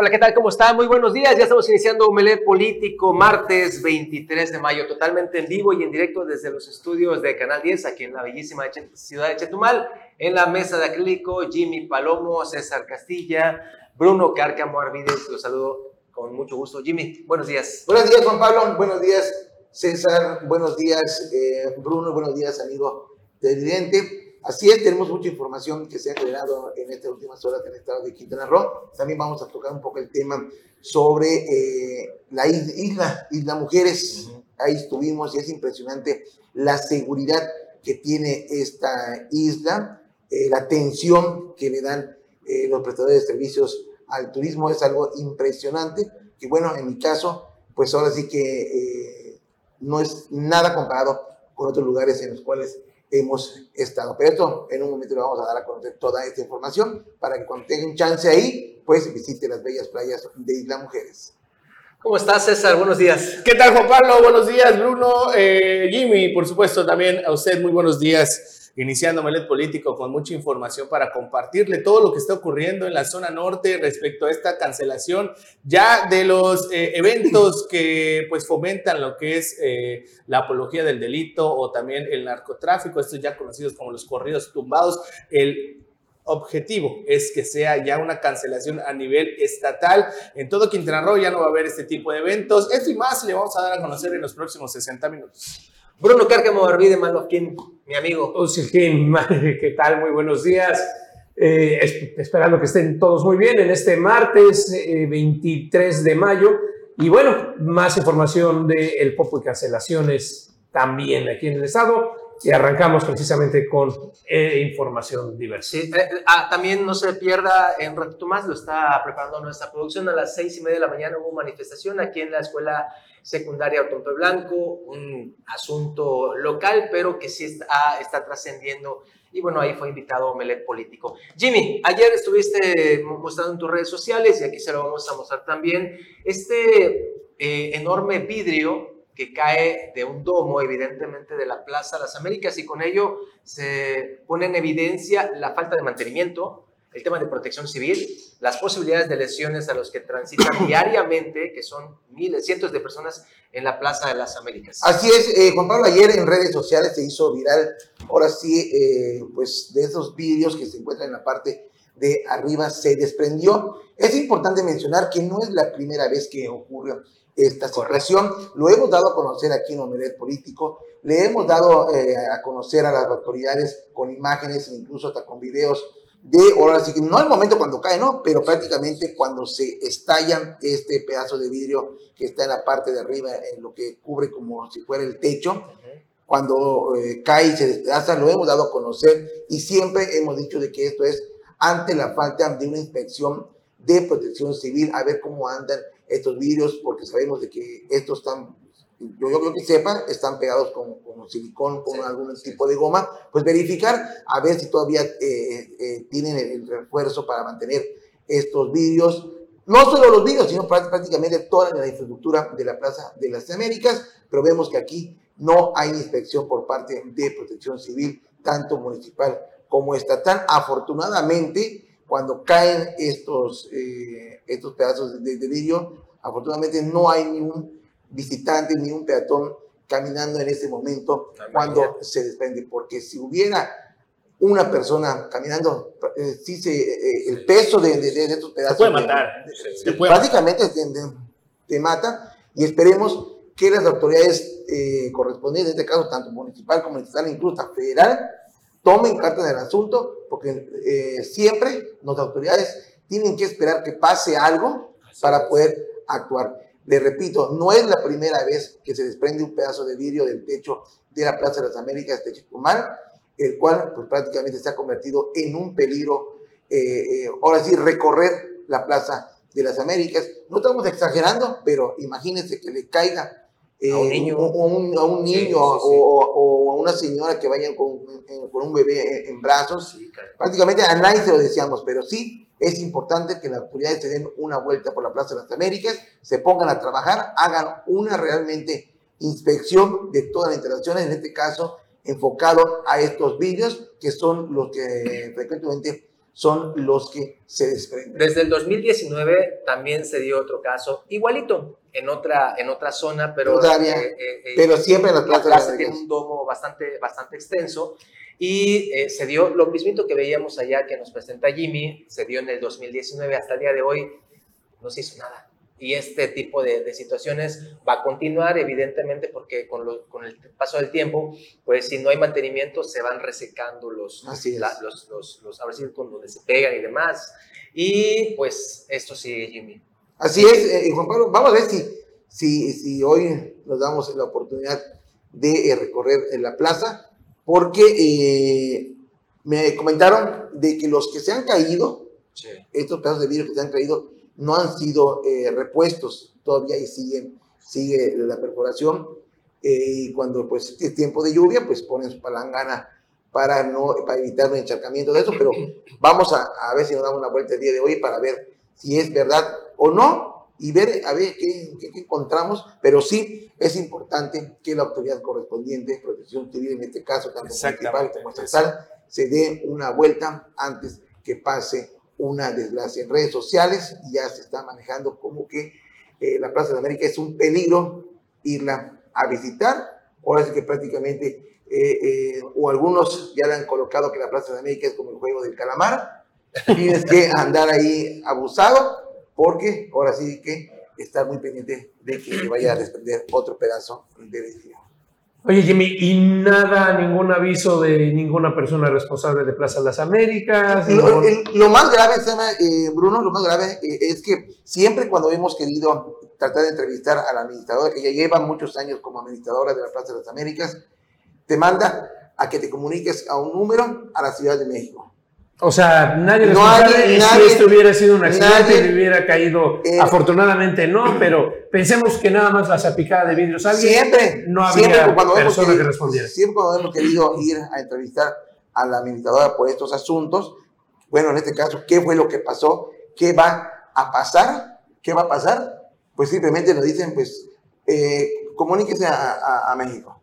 Hola, ¿qué tal? ¿Cómo están? Muy buenos días. Ya estamos iniciando Omelet Político, martes 23 de mayo, totalmente en vivo y en directo desde los estudios de Canal 10, aquí en la bellísima ciudad de Chetumal. En la mesa de acrílico, Jimmy Palomo, César Castilla, Bruno Cárcamo Arvides. Los saludo con mucho gusto. Jimmy, buenos días. Buenos días, Juan Pablo. Buenos días, César. Buenos días, eh, Bruno. Buenos días, amigo televidente. Así es, tenemos mucha información que se ha generado en estas últimas horas en el estado de Quintana Roo. También vamos a tocar un poco el tema sobre eh, la isla, Isla Mujeres. Ahí estuvimos y es impresionante la seguridad que tiene esta isla, eh, la atención que le dan eh, los prestadores de servicios al turismo es algo impresionante. Y bueno, en mi caso, pues ahora sí que no es nada comparado con otros lugares en los cuales hemos estado. Pero esto en un momento le vamos a dar a conocer toda esta información para que cuando tengan chance ahí, pues visite las bellas playas de Isla Mujeres. ¿Cómo estás, César? Buenos días. ¿Qué tal, Juan Pablo? Buenos días, Bruno, eh, Jimmy, por supuesto, también a usted muy buenos días iniciando Melet Político con mucha información para compartirle todo lo que está ocurriendo en la zona norte respecto a esta cancelación ya de los eh, eventos que pues fomentan lo que es eh, la apología del delito o también el narcotráfico, estos ya conocidos como los corridos tumbados. El objetivo es que sea ya una cancelación a nivel estatal. En todo Quintana Roo ya no va a haber este tipo de eventos. Esto y más le vamos a dar a conocer en los próximos 60 minutos. Bruno Cárcamo Barbide Malofquín, mi amigo. ¿qué tal? Muy buenos días. Eh, esperando que estén todos muy bien en este martes 23 eh, de mayo. Y bueno, más información del el Popo y cancelaciones también aquí en el estado. Y arrancamos precisamente con eh, información diversa. Ah, también no se pierda, en ratito más lo está preparando nuestra producción. A las seis y media de la mañana hubo manifestación aquí en la escuela secundaria Otompe Blanco, un asunto local, pero que sí está, está trascendiendo. Y bueno, ahí fue invitado Omelet Político. Jimmy, ayer estuviste mostrando en tus redes sociales, y aquí se lo vamos a mostrar también, este eh, enorme vidrio que cae de un domo, evidentemente de la Plaza de las Américas, y con ello se pone en evidencia la falta de mantenimiento, el tema de protección civil, las posibilidades de lesiones a los que transitan diariamente, que son miles, cientos de personas en la Plaza de las Américas. Así es, eh, Juan Pablo, ayer en redes sociales se hizo viral, ahora sí, eh, pues de esos vídeos que se encuentran en la parte de arriba se desprendió. Es importante mencionar que no es la primera vez que ocurre esta situación. Lo hemos dado a conocer aquí en Omelet Político, le hemos dado eh, a conocer a las autoridades con imágenes, incluso hasta con videos de, ahora sí que no el momento cuando cae, no, pero prácticamente cuando se estalla este pedazo de vidrio que está en la parte de arriba, en lo que cubre como si fuera el techo, cuando eh, cae y se despedaza, lo hemos dado a conocer y siempre hemos dicho de que esto es ante la falta de una inspección de protección civil, a ver cómo andan estos vidrios, porque sabemos de que estos están yo, yo creo que sepan, están pegados con, con silicón, con algún tipo de goma, pues verificar a ver si todavía eh, eh, tienen el, refuerzo para mantener estos vídeos. No solo los vídeos, sino prácticamente toda la infraestructura de la Plaza de las Américas, pero vemos que aquí no hay inspección por parte de protección civil, tanto municipal como estatal. Afortunadamente, cuando caen estos, eh, estos pedazos de, de vidrio, afortunadamente no hay ningún visitante ni un peatón caminando en ese momento cuando se desprende, porque si hubiera una persona caminando, eh, sí se, eh, el peso de, de, estos pedazos... puede matar. prácticamente te, mata y esperemos que las autoridades eh, correspondientes, en este caso tanto municipal como estatal, incluso federal, tomen carta del asunto, porque siempre las autoridades tienen que esperar que pase algo para poder actuar. Le repito, no es la primera vez que se desprende un pedazo de vidrio del techo de la Plaza de las Américas de Chetumal, el cual pues, prácticamente se ha convertido en un peligro, eh, eh, ahora sí, recorrer la Plaza de las Américas. No estamos exagerando, pero imagínense que le caiga a un niño, a un, niño O, a una señora que vaya con, con un bebé en, brazos. Prácticamente a nadie se lo decíamos, pero sí es importante que las autoridades se den una vuelta por la Plaza de las Américas, se pongan a trabajar, hagan una realmente inspección de todas las instalaciones, en este caso enfocado a estos vídeos que son los que frecuentemente son los que se desprenden. Desde el 2019 también se dio otro caso, igualito, en otra, en otra zona, pero, Todavía, eh, eh, eh, pero siempre en la plazas de plaza tiene un domo bastante, bastante extenso y eh, se dio lo mismito que veíamos allá que nos presenta Jimmy, se dio en el 2019 hasta el día de hoy, no se hizo nada. Y este tipo de, de situaciones va a continuar, evidentemente, porque con, lo- con el paso del tiempo, pues si no hay mantenimiento, se van resecando los, Así la- los, los, los, ahora sí, con donde se pegan y demás. Y pues esto sigue, Jimmy. Así es, eh, Juan Pablo, vamos a ver si, si, si hoy nos damos la oportunidad de eh, recorrer en la plaza, porque eh, me comentaron de que los que se han caído, estos pedazos de vidrio que se han caído, no han sido eh, repuestos todavía y siguen, sigue la perforación. eh, y cuando pues es tiempo de lluvia, pues ponen su palangana para, no, para evitar un encharcamiento de eso, pero vamos a, a ver si nos damos una vuelta el día de hoy para ver si es verdad o no y ver a ver qué, qué- qué encontramos, pero sí es importante que la autoridad correspondiente, protección civil en este caso, tanto municipal como estatal, se dé una vuelta antes que pase una desgracia. En redes sociales ya se está manejando como que eh, la Plaza de América es un peligro irla a visitar. Ahora sí que prácticamente, eh, eh, o algunos ya le han colocado que la Plaza de América es como el juego del calamar. Tienes que andar ahí abusado porque ahora sí que estar muy pendiente de que te vaya a desprender otro pedazo de edificio. Oye, Jimmy, ¿y nada, ningún aviso de ninguna persona responsable de Plaza Las Américas? Lo, Ningún- el- lo más grave, eh, Bruno, lo más grave eh, es que siempre cuando hemos querido tratar de entrevistar a la administradora, que ya lleva muchos años como administradora de la Plaza de las Américas, te manda a que te comuniques a un número a la Ciudad de México. O sea, nadie No responsable y nadie- si esto hubiera sido un accidente nadie- le hubiera caído, Eh, afortunadamente no, pero pensemos que nada más la zapicada de vidrios alguien Siempre, no había siempre cuando hemos persona querido- que respondiera. Siempre cuando hemos querido ir a entrevistar a la administradora por estos asuntos, bueno, en este caso, ¿qué fue lo que pasó? ¿Qué va a pasar? ¿Qué va a pasar? Pues simplemente nos dicen, pues, eh, comuníquese a, a- a México.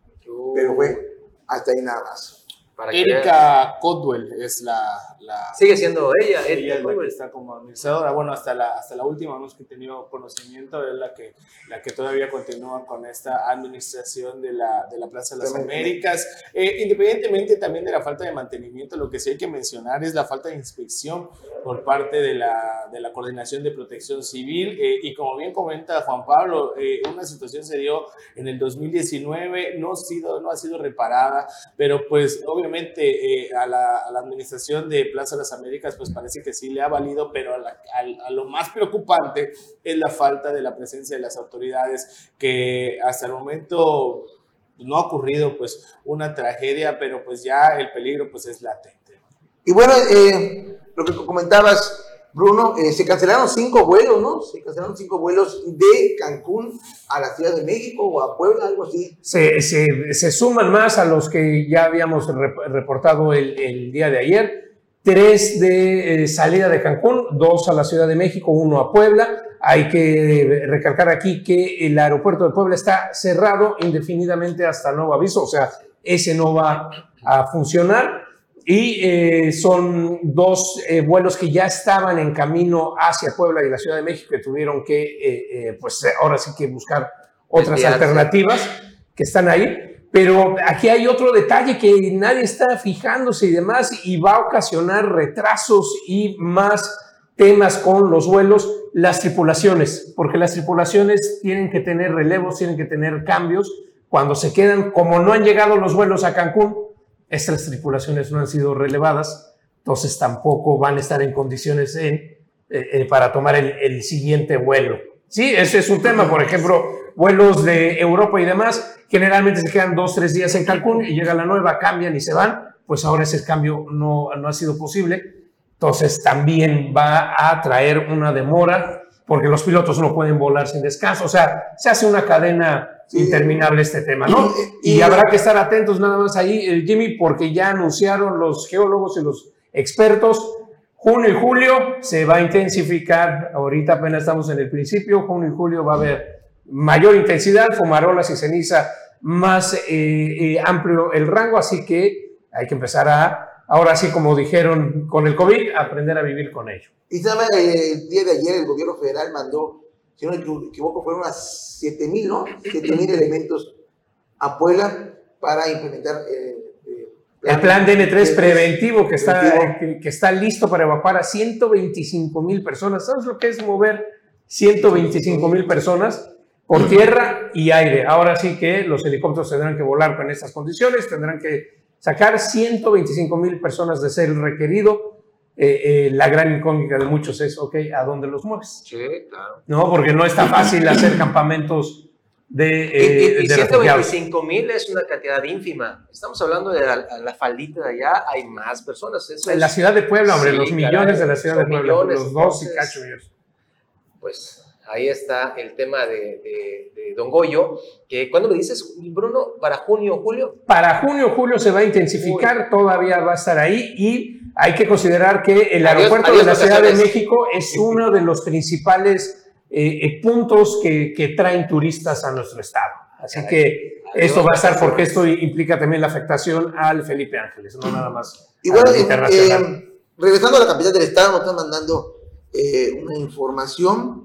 Pero fue hasta ahí nada más. Para. Erika Codwell es la, la, Sigue siendo ella, ella Erika es la que está como administradora. Bueno, hasta la, hasta la última vez que he tenido conocimiento es la que, la que todavía continúa con esta administración de la, de la Plaza de las Exactamente. Américas. Eh, independientemente también de la falta de mantenimiento, lo que sí hay que mencionar es la falta de inspección por parte de la, de la Coordinación de Protección Civil. Eh, y como bien comenta Juan Pablo, eh, una situación se dio en el 2019, no ha sido, no ha sido reparada, pero pues obviamente eh, a, la, a la administración de Plaza de las Américas pues parece que sí le ha valido, pero a, la- al- a lo más preocupante es la falta de la presencia de las autoridades que hasta el momento no ha ocurrido pues una tragedia, pero pues ya el peligro pues es latente. Y bueno, eh, lo que comentabas, Bruno, eh, se cancelaron cinco vuelos, ¿no? Se cancelaron cinco vuelos de Cancún a la Ciudad de México o a Puebla, algo así. se, se- suman más a los que ya habíamos rep- reportado el, día de ayer. Tres de eh, salida de Cancún, dos a la Ciudad de México, uno a Puebla. Hay que recalcar aquí que el aeropuerto de Puebla está cerrado indefinidamente hasta nuevo aviso, o sea, ese no va a funcionar. Y eh, son dos eh, vuelos que ya estaban en camino hacia Puebla y la Ciudad de México que tuvieron que, eh, eh, pues ahora sí que buscar otras Desviarse. alternativas que están ahí. Pero aquí hay otro detalle que nadie está fijándose y demás y va a ocasionar retrasos y más temas con los vuelos, las tripulaciones, porque las tripulaciones tienen que tener relevos, tienen que tener cambios. Cuando se quedan, como no han llegado los vuelos a Cancún, estas tripulaciones no han sido relevadas, entonces tampoco van a estar en condiciones eh, eh, para tomar el, el siguiente vuelo. Sí, ese es un tema, por ejemplo, vuelos de Europa y demás, generalmente se quedan dos, tres días en Cancún y llega la nueva, cambian y se van, pues ahora ese cambio no, no ha sido posible, entonces también va a traer una demora porque los pilotos no pueden volar sin descanso, o sea, se hace una cadena Sí. interminable este tema, ¿no? Y- Y, y- habrá que estar atentos nada más ahí, eh, Jimmy, porque ya anunciaron los geólogos y los expertos, junio y julio se va a intensificar, ahorita apenas estamos en el principio, junio y julio va a haber mayor intensidad, fumarolas y ceniza más eh, eh, amplio el rango, así que hay que empezar a ahora sí, como dijeron con el COVID, aprender a vivir con ello. Y eh, el día de ayer el gobierno federal mandó, si no me equivoco, fueron unas 7 mil, ¿no? 7 mil elementos a Puebla para implementar eh, eh, el plan DN3 preventivo que está, que, está listo para evacuar a 125 mil personas. ¿Sabes lo que es mover 125 mil personas por tierra y aire? Ahora sí que los helicópteros tendrán que volar con estas condiciones, tendrán que sacar 125 mil personas de ser requerido. Eh, la gran incógnita de muchos es, ok, ¿a dónde los mueves? Sí, claro. No, porque no está fácil hacer campamentos de, eh, y, 125 mil es una cantidad ínfima. Estamos hablando de la, faldita de allá, hay más personas. en la ciudad de Puebla, hombre, los millones de la ciudad de Puebla, los dos y cacho Pues ahí está el tema de, Don Goyo, que cuando me dices, Bruno, para junio, julio. Para junio, julio se va a intensificar, todavía va a estar ahí y hay que considerar que el aeropuerto de la Ciudad de México es uno de los principales eh, eh, puntos que, que, traen turistas a nuestro estado. Así que esto va a estar porque esto implica también la afectación al Felipe Ángeles, no nada más. Y bueno, eh, regresando a la capital del estado, nos están mandando una información,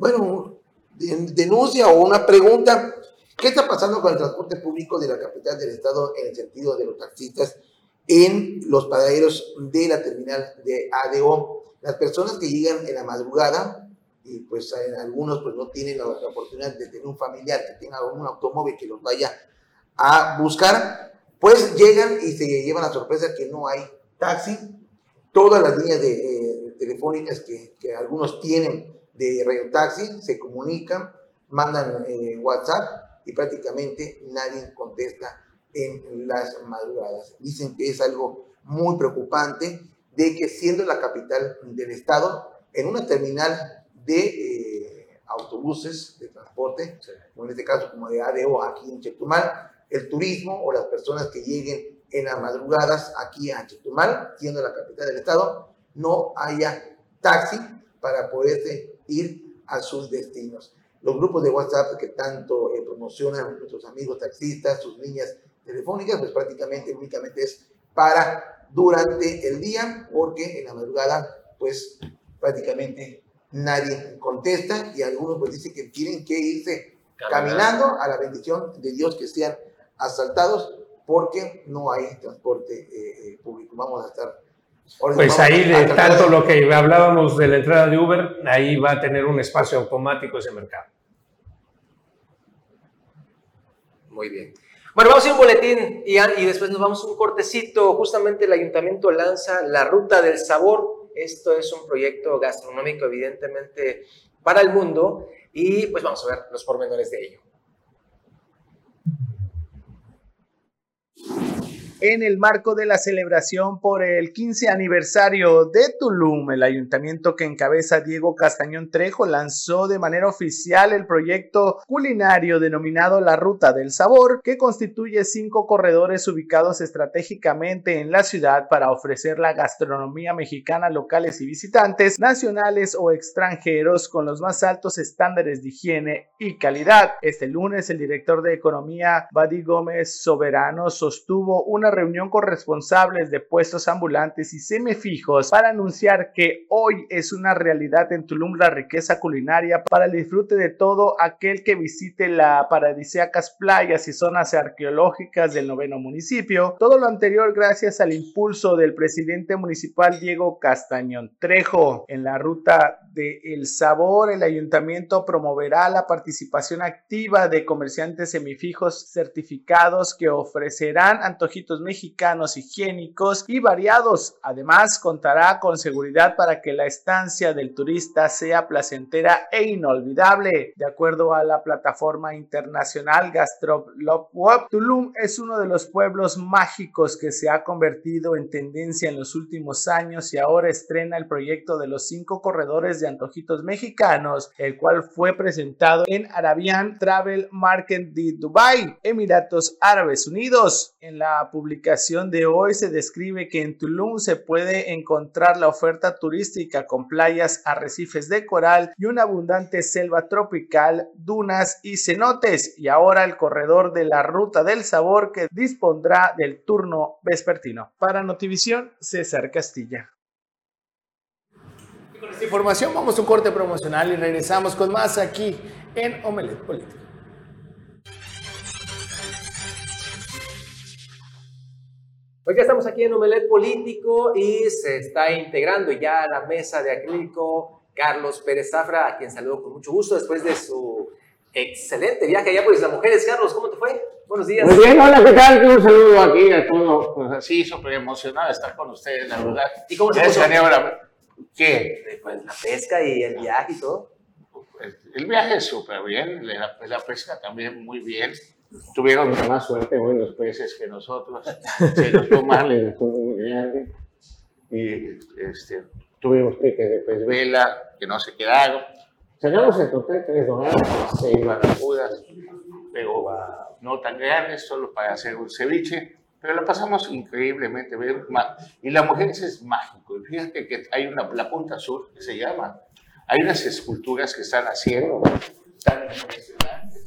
bueno, denuncia o una pregunta. ¿Qué está pasando con el transporte público de la capital del estado en el sentido de los taxistas en los padaderos de la terminal de ADO? Las personas que llegan en la madrugada y pues algunos pues no tienen la, oportunidad de tener un familiar que tenga un automóvil que los vaya a buscar, pues llegan y se llevan la sorpresa que no hay taxi. Todas las líneas de, eh, telefónicas que, algunos tienen de radio taxi se comunican, mandan eh, WhatsApp y prácticamente nadie contesta en las madrugadas. Dicen que es algo muy preocupante de que siendo la capital del estado, en una terminal de eh, autobuses de transporte, o en este caso como de ADO aquí en Chetumal, el turismo o las personas que lleguen en las madrugadas aquí a Chetumal, siendo la capital del estado, no haya taxi para poderse ir a sus destinos. Los grupos de WhatsApp que tanto eh, promocionan nuestros amigos taxistas, sus líneas telefónicas, pues prácticamente únicamente es para durante el día, porque en la madrugada, pues prácticamente nadie contesta y algunos pues dicen que tienen que irse caminando a la bendición de Dios que sean asaltados porque no hay transporte eh, eh, público. Vamos a estar... Pues ahí de tanto lo que hablábamos de la entrada de Uber, ahí va a tener un espacio automático ese mercado. Muy bien. Bueno, vamos a ir un boletín y, y después nos vamos a un cortecito. Justamente el ayuntamiento lanza la ruta del sabor esto es un proyecto gastronómico evidentemente para el mundo y pues vamos a ver los pormenores de ello. En el marco de la celebración por el 15 aniversario de Tulum, el ayuntamiento que encabeza Diego Castañón Trejo lanzó de manera oficial el proyecto culinario denominado La Ruta del Sabor, que constituye cinco corredores ubicados estratégicamente en la ciudad para ofrecer la gastronomía mexicana a locales y visitantes, nacionales o extranjeros, con los más altos estándares de higiene y calidad. Este lunes, el director de Economía, Badi Gómez Soberano, sostuvo una reunión con responsables de puestos ambulantes y semifijos para anunciar que hoy es una realidad en Tulum la riqueza culinaria para el disfrute de todo aquel que visite la paradisíacas playas y zonas arqueológicas del noveno municipio. Todo lo anterior gracias al impulso del presidente municipal Diego Castañón Trejo. En la ruta de El Sabor, el ayuntamiento promoverá la participación activa de comerciantes semifijos certificados que ofrecerán antojitos mexicanos higiénicos y variados. Además, contará con seguridad para que la estancia del turista sea placentera e inolvidable. De acuerdo a la plataforma internacional Web, Tulum es uno de los pueblos mágicos que se ha convertido en tendencia en los últimos años y ahora estrena el proyecto de los cinco corredores de antojitos mexicanos, el cual fue presentado en Arabian Travel Market de Dubai, Emiratos Árabes Unidos. En la publicación de hoy se describe que en Tulum se puede encontrar la oferta turística con playas, arrecifes de coral y una abundante selva tropical, dunas y cenotes. Y ahora el corredor de la ruta del sabor que dispondrá del turno vespertino. Para Notivisión, César Castilla. Esta información vamos a un corte promocional y regresamos con más aquí en Omelet Político. Hoy ya estamos aquí en Omelet Político y se está integrando ya a la mesa de acrílico Carlos Pérez Zafra, a quien saludo con mucho gusto después de su excelente viaje allá por Isla Mujeres. Carlos, ¿cómo te fue? Buenos días. Muy bien, hola, ¿qué tal? Un saludo aquí a todos. Pues así, súper emocionado de estar con ustedes, la verdad. ¿Y cómo se puso? ¿Qué? Pues la pesca y el viaje y todo. El viaje es súper bien, la, la, pesca también muy bien. Tuvieron más suerte hoy los peces que nosotros. Se los toman muy bien. Y este, tuvimos peques de pez vela que no se quedaron. Sacamos en total tres doradas, seis barracudas, pero no tan grandes, solo para hacer un ceviche. Pero la pasamos increíblemente. Y la mujer es mágico. Y fíjate que hay una, la Punta Sur, que se llama, hay unas esculturas que están haciendo, están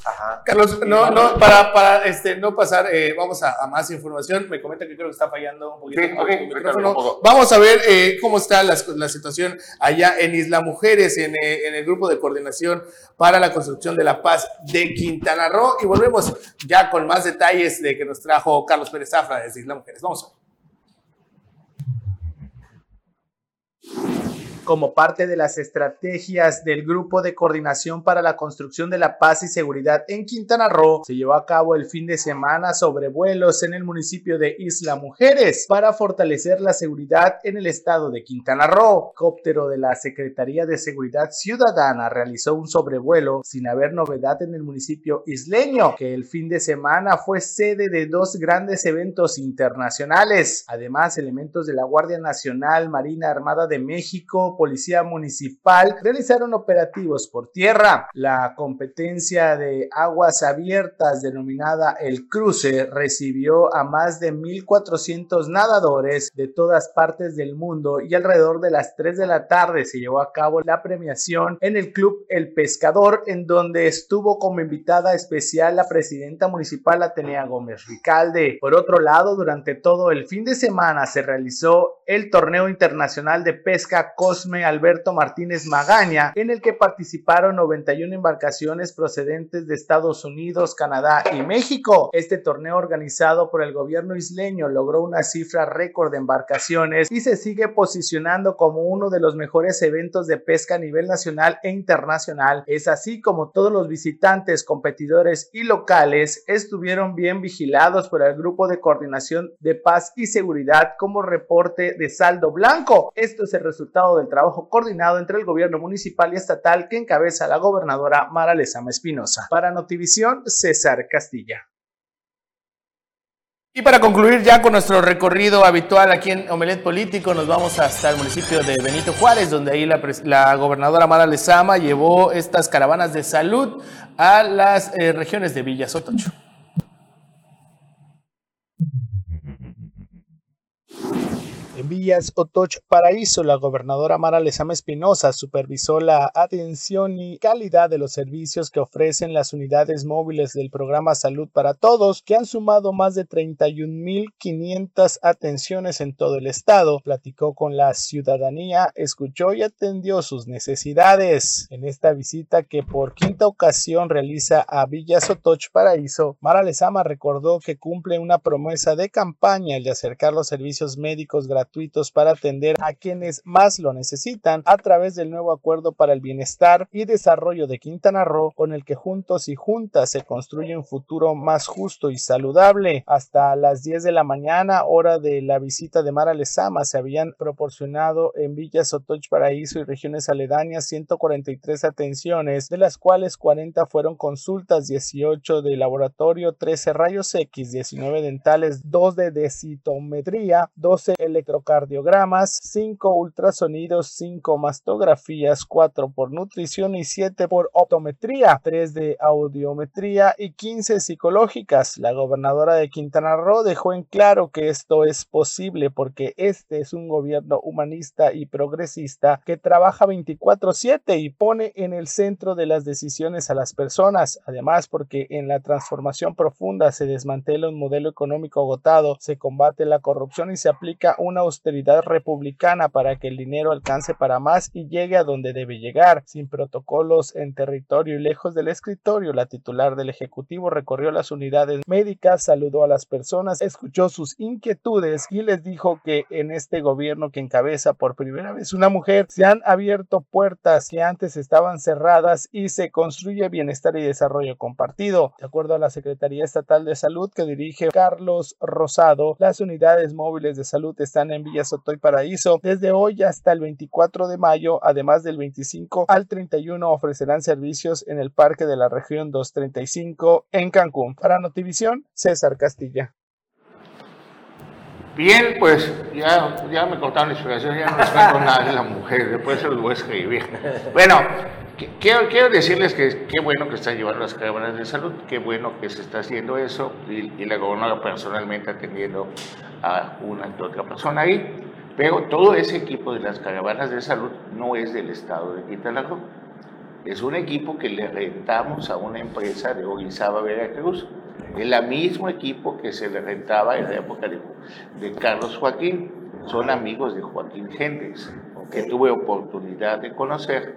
Ajá. Carlos, no, no, para, para este, no pasar, eh, vamos a, a, más información. Me comenta que creo que está fallando un poquito sí, okay, el micrófono. Vamos a ver eh, cómo está la, la, situación allá en Isla Mujeres, en, eh, en, el grupo de coordinación para la construcción de la paz de Quintana Roo. Y volvemos ya con más detalles de que nos trajo Carlos Pérez Zafra desde Isla Mujeres. Vamos a ver. Como parte de las estrategias del Grupo de Coordinación para la Construcción de la Paz y Seguridad en Quintana Roo, se llevó a cabo el fin de semana sobrevuelos en el municipio de Isla Mujeres para fortalecer la seguridad en el estado de Quintana Roo. Cóptero de la Secretaría de Seguridad Ciudadana realizó un sobrevuelo sin haber novedad en el municipio isleño, que el fin de semana fue sede de dos grandes eventos internacionales. Además, elementos de la Guardia Nacional, Marina Armada de México, Policía Municipal realizaron operativos por tierra. La competencia de aguas abiertas denominada El Cruce recibió a más de 1.400 nadadores de todas partes del mundo y alrededor de las 3 de la tarde se llevó a cabo la premiación en el Club El Pescador en donde estuvo como invitada especial la presidenta municipal Atenea Gómez Ricalde. Por otro lado, durante todo el fin de semana se realizó el torneo internacional de pesca Alberto Martínez Magaña, en el que participaron 91 embarcaciones procedentes de Estados Unidos, Canadá y México. Este torneo organizado por el gobierno isleño logró una cifra récord de embarcaciones y se sigue posicionando como uno de los mejores eventos de pesca a nivel nacional e internacional. Es así como todos los visitantes, competidores y locales estuvieron bien vigilados por el Grupo de Coordinación de Paz y Seguridad como reporte de saldo blanco. Esto es el resultado del trabajo coordinado entre el gobierno municipal y estatal que encabeza la gobernadora Mara Lezama Espinosa. Para Notivisión, César Castilla. Y para concluir ya con nuestro recorrido habitual aquí en Omelet Político, nos vamos hasta el municipio de Benito Juárez, donde ahí la, gobernadora Mara Lezama llevó estas caravanas de salud a las eh, regiones de Villa Sotocho. Villas Otoch Paraíso, la gobernadora Mara Lezama Espinosa supervisó la atención y calidad de los servicios que ofrecen las unidades móviles del programa Salud para Todos, que han sumado más de 31.500 atenciones en todo el estado. Platicó con la ciudadanía, escuchó y atendió sus necesidades. En esta visita que por quinta ocasión realiza a Villas Otoch Paraíso, Mara Lezama recordó que cumple una promesa de campaña el de acercar los servicios médicos gratuitos para atender a quienes más lo necesitan a través del nuevo acuerdo para el bienestar y desarrollo de Quintana Roo con el que juntos y juntas se construye un futuro más justo y saludable. Hasta las 10 de la mañana, hora de la visita de Mara Lezama, se habían proporcionado en Villa Sotoch Paraíso y regiones aledañas 143 atenciones, de las cuales 40 fueron consultas, 18 de laboratorio, 13 rayos X, 19 dentales, 2 de densitometría, 12 electro ecocardiogramas, 5 ultrasonidos, 5 mastografías, 4 por nutrición y 7 por optometría, 3 de audiometría y 15 psicológicas. La gobernadora de Quintana Roo dejó en claro que esto es posible porque este es un gobierno humanista y progresista que trabaja 24/7 y pone en el centro de las decisiones a las personas. Además, porque en la transformación profunda se desmantela un modelo económico agotado, se combate la corrupción y se aplica una austeridad republicana para que el dinero alcance para más y llegue a donde debe llegar. Sin protocolos en territorio y lejos del escritorio, la titular del Ejecutivo recorrió las unidades médicas, saludó a las personas, escuchó sus inquietudes y les dijo que en este gobierno que encabeza por primera vez una mujer se han abierto puertas que antes estaban cerradas y se construye bienestar y desarrollo compartido. De acuerdo a la Secretaría Estatal de Salud que dirige Carlos Rosado, las unidades móviles de salud están en Villa Soto y Paraíso. Desde hoy hasta el 24 de mayo, además del 25 al 31, ofrecerán servicios en el Parque de la Región 235 en Cancún. Para Notivisión, César Castilla. Bien, pues ya, ya me cortaron la explicación, ya no les cuento nada de la mujer, después se los voy a. Bueno, quiero, quiero decirles que qué bueno que están llevando las caravanas de salud, qué bueno que se está haciendo eso y, y la gobernadora personalmente atendiendo a una y otra persona ahí, pero todo ese equipo de las caravanas de salud no es del estado de Quintana Roo, es un equipo que le rentamos a una empresa de Orizaba, Veracruz, el mismo equipo que se le rentaba en la época de, de Carlos Joaquín. Son amigos de Joaquín Hendrix, que tuve oportunidad de conocer.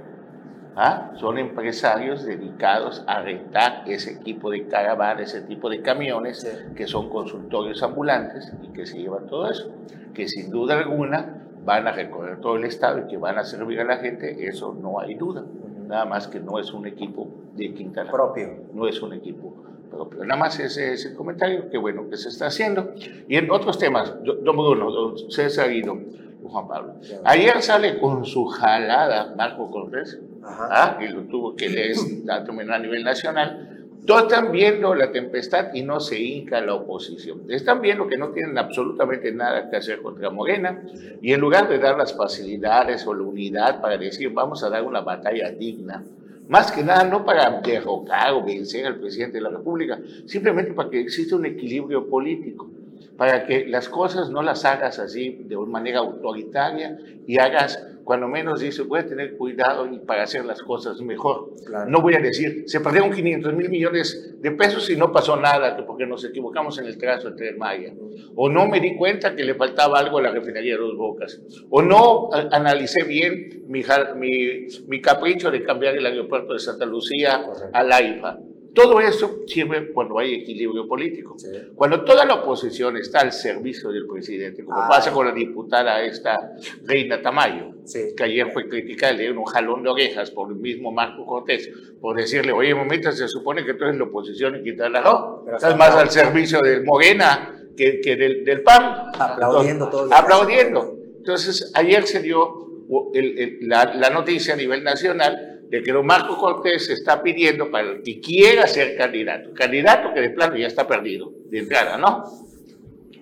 ¿Ah? Son empresarios dedicados a rentar ese equipo de caravana, ese tipo de camiones, que son consultorios ambulantes y que se llevan todo eso. Que sin duda alguna van a recorrer todo el estado y que van a servir a la gente, eso no hay duda. Nada más que no es un equipo de Quintana. Propio. No es un equipo propio. Nada más ese es el comentario, qué bueno que se está haciendo. Y en otros temas, don Bruno, don César don Juan Pablo. Ayer sale con su jalada Marco Cortés, ¿ah? y lo tuvo que leer a nivel nacional. Todos están viendo la tempestad y no se hinca la oposición. Están viendo que no tienen absolutamente nada que hacer contra Morena y en lugar de dar las facilidades o la unidad para decir vamos a dar una batalla digna, más que nada no para derrocar o vencer al presidente de la República, simplemente para que exista un equilibrio político, para que las cosas no las hagas así de una manera autoritaria y hagas, cuando menos dice, voy a tener cuidado y para hacer las cosas mejor. No voy a decir, se perdieron 500 mil millones de pesos y no pasó nada, porque nos equivocamos en el trazo entre el Maya. O no me di cuenta que le faltaba algo a la refinería de Dos Bocas. O no analicé bien mi, mi, mi capricho de cambiar el aeropuerto de Santa Lucía a la IFA. Todo eso sirve cuando hay equilibrio político. Cuando toda la oposición está al servicio del presidente, como Ah. pasa con la diputada esta Reina Tamayo, que ayer fue criticada, le dieron un jalón de orejas por el mismo Marco Cortés, por decirle, oye, momento, se supone que tú eres la oposición y Quintana Roo, Pero estás está más al servicio del Morena que, que del, del PAN. Aplaudiendo todo Aplaudiendo. Entonces, ayer se dio el- el- la, la noticia a nivel nacional de que don Marco Cortés está pidiendo para el que quiera ser candidato, candidato que de plano ya está perdido, de entrada, ¿no?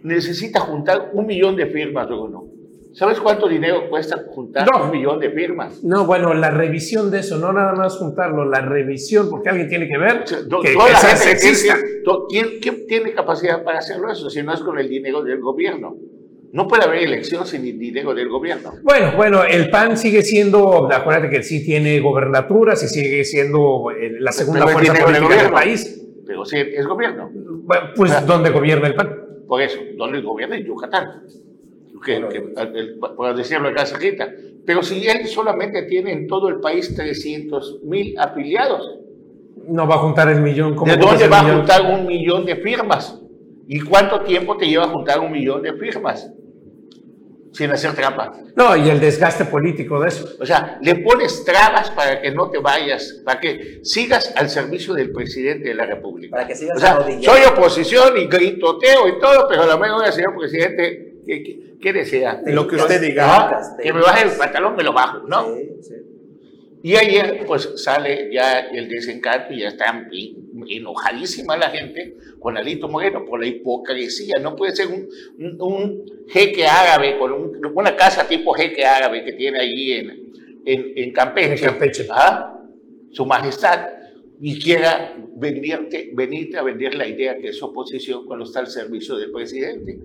Necesita juntar un millón de firmas, Bruno. ¿Sabes cuánto dinero cuesta juntar No. un millón de firmas? No, bueno, la revisión de eso, no nada más juntarlo, la revisión, porque alguien tiene que ver O sea, que, to- que toda la gente que tiene- sexista. to- ¿quién, quién tiene capacidad para hacerlo eso si no es con el dinero del gobierno? No puede haber elección sin dinero del gobierno. Bueno, bueno, el PAN sigue siendo, acuérdate que sí tiene gobernaturas y sigue siendo eh, la segunda fuerza del política del país. Pero sí, es gobierno. Bueno, pues, ¿dónde gobierna el PAN? Por eso, ¿dónde gobierna? En Yucatán. Que, que- el- por decirlo acá cerquita. Pero si él solamente tiene en todo el país 300 mil afiliados, No va a juntar el millón como ¿de dónde va a juntar un millón de firmas? ¿Y cuánto tiempo te lleva a juntar un millón de firmas? Sin hacer trampa. No, y el desgaste político de eso. O sea, le pones trabas para que no te vayas, para que sigas al servicio del presidente de la República. Para que sigas O sea, soy oposición y gritoteo y todo, pero a la mejor, señor presidente, ¿qué, qué, qué desea? Lo que usted Te diga. Que me baje el pantalón, me lo bajo, ¿no? Sí, sí. Y ayer, pues sale ya el desencanto y ya están enojadísima la gente con Alito Moreno por la hipocresía. No puede ser un, un, un jeque árabe con una casa tipo jeque árabe que tiene allí en, en, en Campeche. En Campeche. ¿ah? Su majestad y quiera venirte, venirte a vender la idea que es oposición cuando está al servicio del presidente.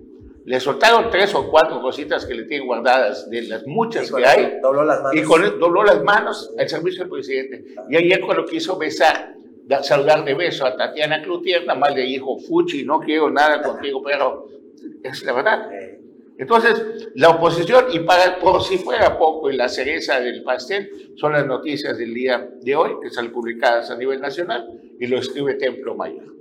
Le soltaron tres o cuatro cositas que le tienen guardadas de las muchas que hay. Dobló las manos. Y con él dobló las manos al servicio del presidente. Y ayer cuando quiso besar, saludar de beso a Tatiana Cloutier, nada más le dijo, Fuchi, no quiero nada contigo, pero es la verdad. Entonces, la oposición, y para, por si fuera poco, y la cereza del pastel, son las noticias del día de hoy, que están publicadas a nivel nacional, y lo escribe Templo Mayor.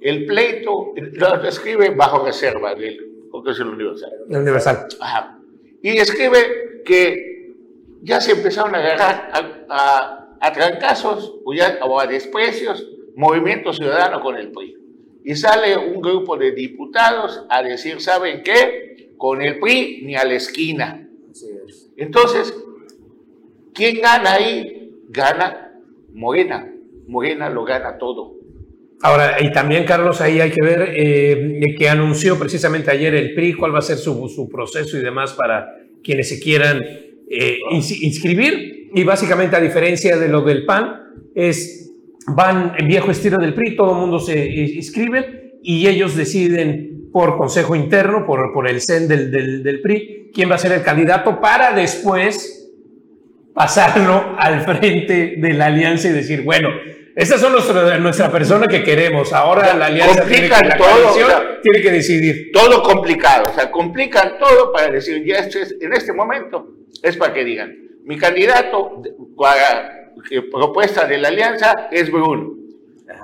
El pleito lo escribe bajo reserva del Congreso Universal. El Universal. Ajá. Y escribe que ya se empezaron a agarrar a, a, a trancazos o, a desprecios Movimiento Ciudadano con el PRI. Y sale un grupo de diputados a decir, ¿saben qué? Con el PRI ni a la esquina. Entonces, ¿quién gana ahí? Gana Morena. Morena lo gana todo. Ahora, y también, Carlos, ahí hay que ver eh, que anunció precisamente ayer el PRI cuál va a ser su, su proceso y demás para quienes se quieran eh, ins- inscribir. Y básicamente, a diferencia de lo del PAN, es van en viejo estilo del PRI, todo el mundo se inscribe y ellos deciden por consejo interno, por, por el CEN del, del, del PRI, quién va a ser el candidato para después pasarlo al frente de la alianza y decir, bueno, estas son nuestra, nuestra persona que queremos. Ahora la alianza tiene que, la todo, o sea, tiene que decidir. todo complicado, o sea, complican todo para decir, ya este es- en este momento es para que digan, mi candidato para que propuesta de la alianza es Bruno.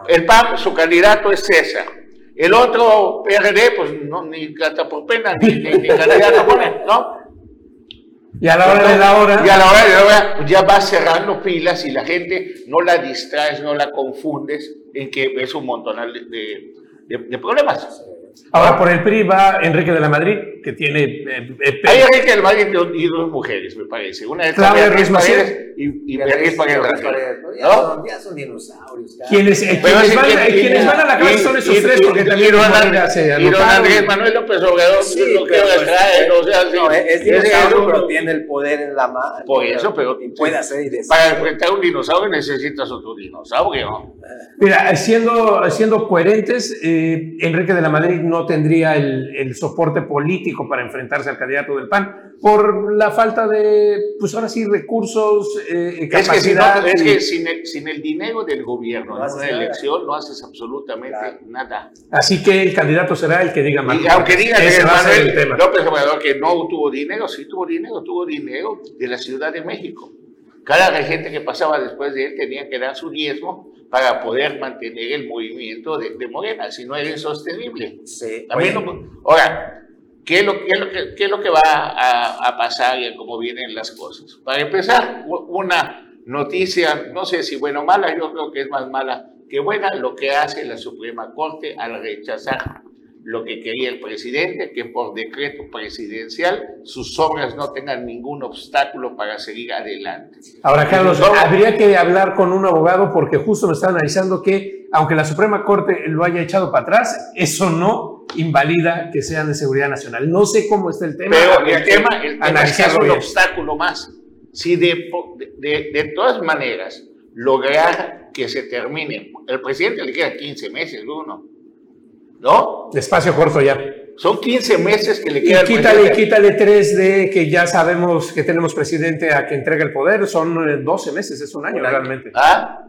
El PAN, su candidato es César. El otro PRD, pues no, ni gata por pena, ni, ni- ni candidato pone, ¿no? Y a la hora de la hora, Y a la hora de la hora, pues ya vas cerrando filas y la gente no la distraes, no la confundes en que es un de- de- de problemas. ahora por el PRI va Enrique de la Madrid, que tiene... eh, eh, Hay Enrique del Valle y dos mujeres, me parece. Una de Claudia Ruiz. Paredes y, y Beatriz Paredes ¿No? son, ya son dinosaurios. quienes, eh, quienes van, eh, quienes van a la y- son esos y- tres, y- porque y también Morena Andrés- se y don anotaron. Andrés Manuel López Obrador, Sí, lo que pues, trae, o sea. No, es, dinosaurio, pero tiene el poder en la mano. Por eso, pero puede hacer y decir. para enfrentar un dinosaurio necesitas otro dinosaurio. Mira, siendo, siendo coherentes, eh, Enrique de la Madrid no tendría el, el soporte político para enfrentarse al candidato del PAN por la falta de, pues ahora sí, recursos, eh, Es que, si no, capacidad. es que sin, el, sin el dinero del gobierno No en una elección no haces absolutamente Claro. nada. Así que el candidato será el que diga más. Y aunque diga Ese que va a ser el Manuel tema. López Obrador que no tuvo dinero, sí tuvo dinero, tuvo dinero de la Ciudad de México. Cada regente que pasaba después de él tenía que dar su diezmo para poder mantener el movimiento de, de Morena, si no era insostenible. Sí. También no- ahora, ¿qué es, lo, qué, es lo que, qué es lo que va a, a pasar y a cómo vienen las cosas? Para empezar, una noticia, no sé si buena o mala, yo creo que es más mala que buena, lo que hace la Suprema Corte al rechazar lo que quería el presidente, que por decreto presidencial sus obras no tengan ningún obstáculo para seguir adelante. Ahora, Carlos, habría que hablar con un abogado porque justo me están analizando que, aunque la Suprema Corte lo haya echado para atrás, eso no invalida que sean de seguridad nacional. No sé cómo está el tema. Pero el tema, el tema es que es un obstáculo más. Si de, de- de todas maneras lograr que se termine, el presidente le queda 15 meses, uno, ¿no? Espacio corto ya. Son 15 meses que le Y quedan. quítale, quítale tres de que ya sabemos que tenemos presidente a que entrega el poder. Son eh, 12 meses, es un año realmente. ¿Ah?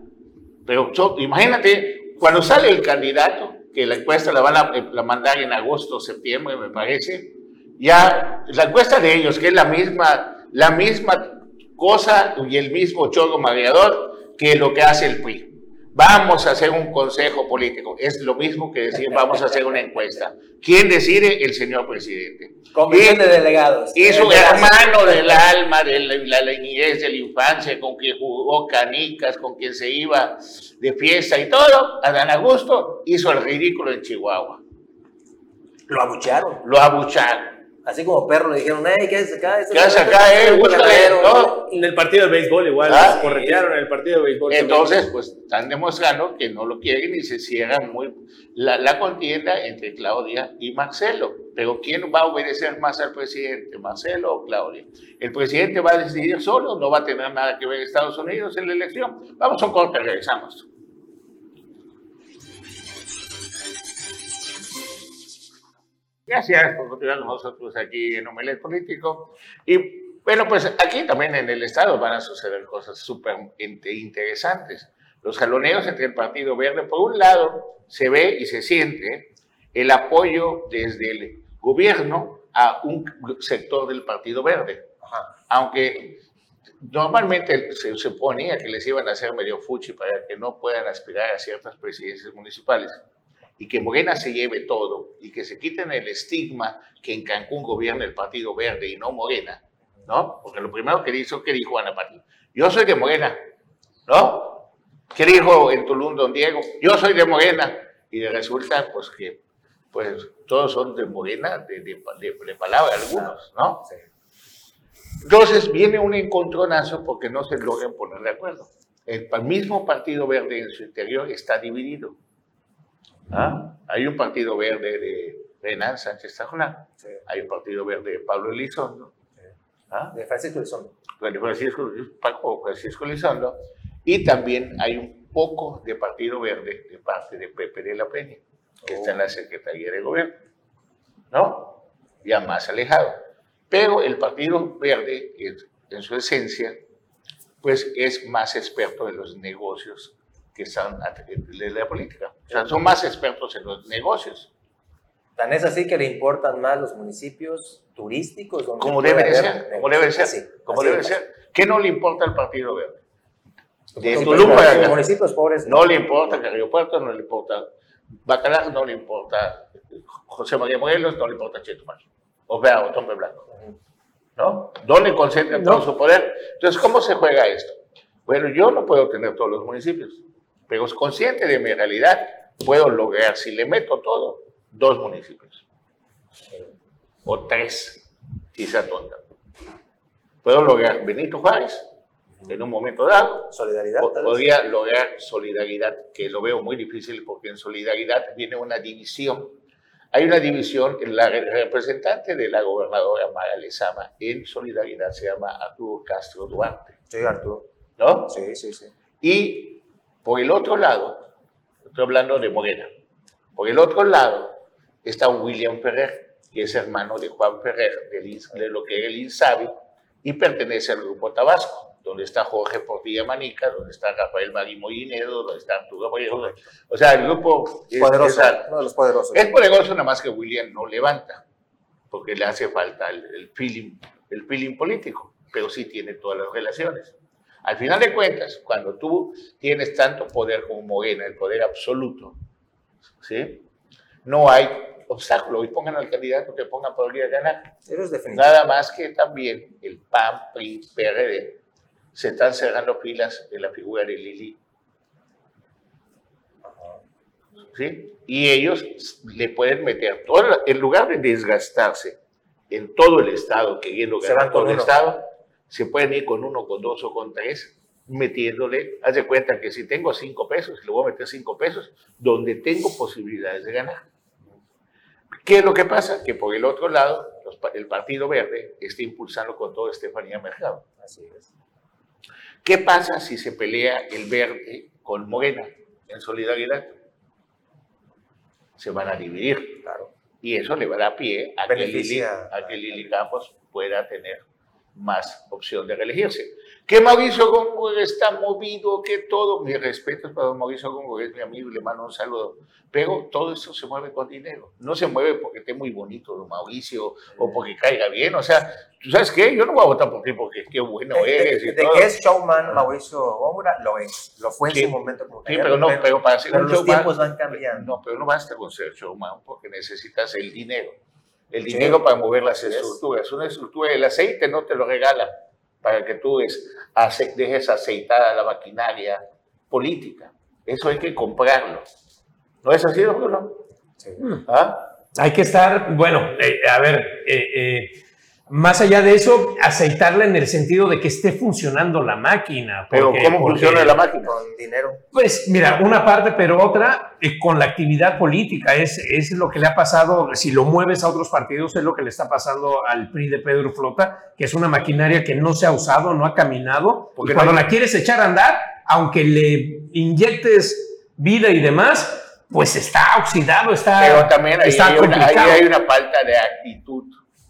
Pero imagínate, cuando sale el candidato, que la encuesta la van a eh, la mandar en agosto o septiembre, me parece, ya la encuesta de ellos, que es la misma, la misma cosa y el mismo chorro mareador que lo que hace el PRI. Vamos a hacer un consejo político. Es lo mismo que decir vamos a hacer una encuesta. ¿Quién decide? El señor presidente. Comisión de delegados. y su hermano del alma, de la, la niñez, de la infancia, con quien jugó canicas, con quien se iba de fiesta y todo, Adán Augusto hizo el ridículo en Chihuahua. Lo abucharon. Lo abucharon. Así como perro le dijeron, hey, ¿qué haces acá? ¿Qué haces acá, eh? Búscale, ¿no? En el partido de béisbol igual, Ah. se corretearon en el partido de béisbol. Entonces, pues están demostrando que no lo quieren y se cierra muy la, la contienda entre Claudia y Marcelo. Pero ¿quién va a obedecer más al presidente, Marcelo o Claudia? El presidente va a decidir solo, no va a tener nada que ver Estados Unidos en la elección. Vamos a un corte, regresamos. Gracias por continuar con nosotros aquí en Omelet Político. Y bueno, pues aquí también en el Estado van a suceder cosas súper inte- interesantes. Los jaloneos entre el Partido Verde, por un lado, se ve y se siente el apoyo desde el gobierno a un sector del Partido Verde. Aunque normalmente se suponía que les iban a hacer medio fuchi para que no puedan aspirar a ciertas presidencias municipales y que Morena se lleve todo y que se quiten el estigma que en Cancún gobierna el Partido Verde y no Morena, ¿no? Porque lo primero que hizo, ¿qué dijo Ana Pati? Yo soy de Morena, ¿no? ¿Qué dijo en Tulum don Diego? Yo soy de Morena. Y resulta, pues, que pues, todos son de Morena, de, de, de- de palabra algunos, ¿no? Entonces viene un encontronazo porque no se logran poner de acuerdo. El mismo Partido Verde en su interior está dividido. ¿Ah? Hay un Partido Verde de Renan Sánchez Tajolán, hay un Partido Verde de Pablo Elizondo, ¿ah? De Francisco Elizondo. Bueno, Francisco, Paco Francisco Elizondo, y también hay un poco de Partido Verde de parte de Pepe de la Peña, que está en la Secretaría de Gobierno, ¿no? Ya más alejado. Pero el Partido Verde, en, en su esencia, pues es más experto en los negocios que están de la política. O sea, son más expertos en los negocios, Tan es así que le importan más los municipios turísticos. donde como debe de ser, como debe de ser, Así, como así debe de es. ser. ¿Qué no le importa al Partido Verde? De Los Tulum para acá. municipios pobres No le importa Carrillo Puerto, no le importa Bacalar, no le importa José María Morelos, no le importa Chetumal. O sea, o Tompe Blanco. ¿No? ¿Dónde concentra todo su poder? Entonces, ¿cómo se juega esto? Bueno, yo no puedo tener todos los municipios, pero es consciente de mi realidad, puedo lograr, si le meto todo, dos municipios. O tres, sea tonta. Puedo lograr Benito Juárez en un momento dado, Solidaridad. Podría lograr solidaridad, que lo veo muy difícil porque en solidaridad viene una división. Hay una división, en la re- representante de la gobernadora Mara Lezama en solidaridad se llama Arturo Castro Duarte, Sí, Arturo. ¿no? Sí, sí, sí. Y por el otro lado, estoy hablando de Morena, por el otro lado está William Ferrer, que es hermano de Juan Ferrer, de lo que era el INSABI, y pertenece al Grupo Tabasco, donde está Jorge Portilla Manica, donde está Rafael Magui Mollinedo, donde está Arturo Vallejo. O sea, el grupo es, Poderoso. es- Uno de los poderosos. es poderoso, nada más que William no levanta, porque le hace falta el, el feeling, el feeling político, pero sí tiene todas las relaciones. Al final de cuentas, cuando tú tienes tanto poder como Morena, el poder absoluto, ¿sí? no hay obstáculo. Y pongan al candidato que pongan podría ganar. Eso es definitivo. Nada más que también el PAN, PRI, PRD se están cerrando filas en la figura de Lili. ¿Sí? Y ellos le pueden meter, todo, en lugar de desgastarse en todo el Estado, queriendo ganar todo el. Estado, se pueden ir con uno, con dos o con tres, metiéndole, haz de cuenta que si tengo cinco pesos, le voy a meter cinco pesos, donde tengo posibilidades de ganar. ¿Qué es lo que pasa? Que por el otro lado, los el Partido Verde está impulsando con todo Estefanía Mercado. Así es. ¿Qué pasa si se pelea el Verde con Morena en solidaridad? Se van a dividir. Claro. Y eso le va a dar pie a que, Lili, a que Lili Campos pueda tener más opción de reelegirse. Que Mauricio Gómez está movido, que todo, mi respeto para don Mauricio Gómez, es mi amigo, y le mando un saludo. Pero todo eso se mueve con dinero. No se mueve porque esté muy bonito don Mauricio o porque caiga bien. O sea, ¿tú sabes qué? Yo no voy a votar por ti porque qué bueno De, de- eres y de todo. que es showman Mauricio Gómora, lo es. Lo fue en Sí. su momento como Sí, pero no, pero para ser pero un los showman- tiempos van cambiando. No, pero no basta con ser showman porque necesitas el dinero. El Sí. dinero para mover las es. estructuras. Una estructura, el aceite no te lo regala para que tú des- ace- dejes aceitada la maquinaria política. Eso hay que comprarlo. ¿No es así, Bruno? Sí. ¿Ah? Hay que estar, bueno, eh, a ver, eh, eh, más allá de eso, aceitarla en el sentido de que esté funcionando la máquina. Pero ¿cómo porque- funciona la máquina? Con dinero. Pues mira, una parte, pero otra eh, con la actividad política. Es, es lo que le ha pasado, si lo mueves a otros partidos, es lo que le está pasando al PRI de Pedro Flota, que es una maquinaria que no se ha usado, no ha caminado. Porque y cuando no hay- la quieres echar a andar, aunque le inyectes vida y demás, pues está oxidado, está, Pero también ahí está hay, una, ahí hay una falta de actitud,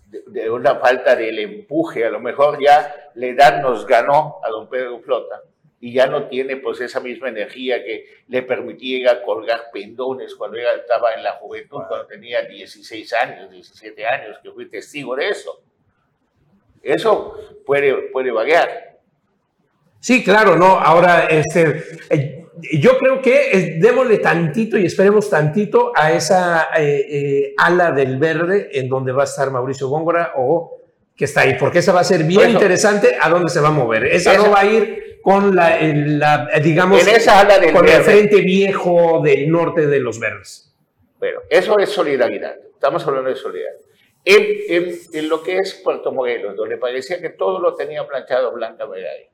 de, una falta del empuje. A lo mejor ya la edad nos ganó a don Pedro Flota y ya no tiene pues esa misma energía que le permitía colgar pendones cuando ella estaba en la juventud, cuando tenía 16 años, 17 años, que fui testigo de eso. Eso puede, puede variar. Sí, claro, no. Ahora, este, eh, yo creo que démosle tantito y esperemos tantito a esa eh, eh, ala del verde en donde va a estar Mauricio Góngora o que está ahí, porque esa va a ser bien interesante a dónde se va a mover. Esa, Esa- no va a ir con la, el- la, eh, digamos, En esa ala del con el verde. frente viejo del norte de los verdes. Bueno, eso es solidaridad. Estamos hablando de solidaridad. En, en- en lo que es Puerto Morelos, donde parecía que todo lo tenía planchado Blanca Meray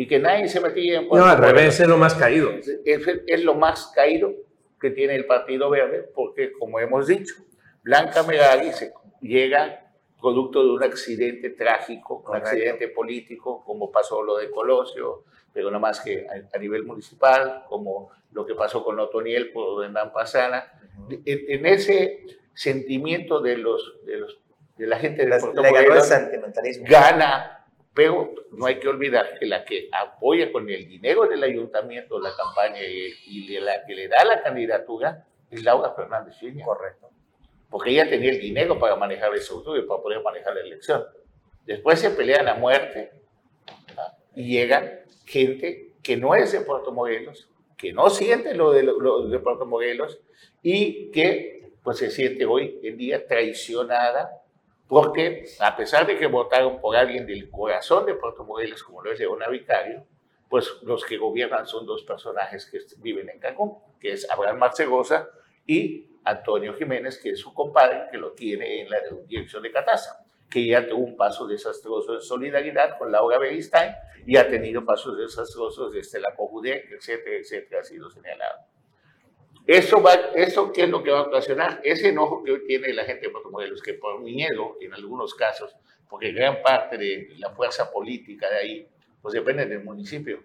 y que nadie se metía en No, al revés, es lo más caído. Es, es lo más caído que tiene el Partido Verde, porque, como hemos dicho, Blanca Meray se llega producto de un accidente trágico, un Correcto. accidente político, como pasó lo de Colosio, pero no más que a, a nivel municipal, como lo que pasó con Otoniel por Hernán Pasana. En, en ese sentimiento de, los, de, los, de la gente de Le ganó el sentimentalismo. gana, pero no hay que olvidar que la que apoya con el dinero del ayuntamiento la campaña y, de la que le da la candidatura es Laura Fernández Chiña, Correcto. porque ella tenía el dinero para manejar auto y para poder manejar la elección. Después se pelean a muerte y llega gente que no es de Puerto Morelos, que no siente lo de, lo de Puerto Morelos y que pues se siente hoy en día traicionada porque a pesar de que votaron por alguien del corazón de Puerto Morelos, como lo es Leona Vicario, pues los que gobiernan son dos personajes que viven en Cancún, que es Abraham Marcegosa y Antonio Jiménez, que es su compadre, que lo tiene en la dirección de Catasa, que ya tuvo un paso desastroso en solidaridad con Laura Beristain y ha tenido pasos desastrosos desde la Cojudec, etcétera, etcétera, ha sido señalado. Eso, va, ¿Eso qué es lo que va a ocasionar? Ese enojo que hoy tiene la gente de Puerto Morelos, que por miedo, en algunos casos, porque gran parte de la fuerza política de ahí, pues depende del municipio.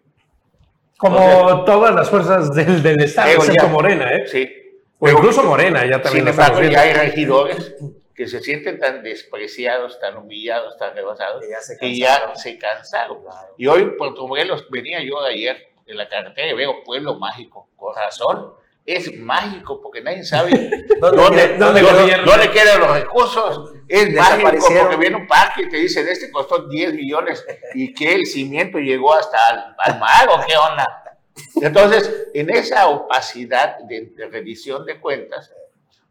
Como todas las fuerzas del, del Estado, excepto Morena, ¿eh? Sí. O incluso Morena, ya también Sin embargo, ya hay regidores que se sienten tan despreciados, tan humillados, tan rebasados, Que ya se cansaron. ya se cansaron. Claro. Y hoy en Puerto Morelos, venía yo de ayer en la carretera y veo Pueblo Mágico. Con razón, es mágico porque nadie sabe ¿Dónde- dónde, quedan los recursos. Es mágico porque viene un parque y te dicen, este costó 10 millones y que el cimiento llegó hasta al, al mar o qué onda. Entonces, en esa opacidad de, de rendición de cuentas,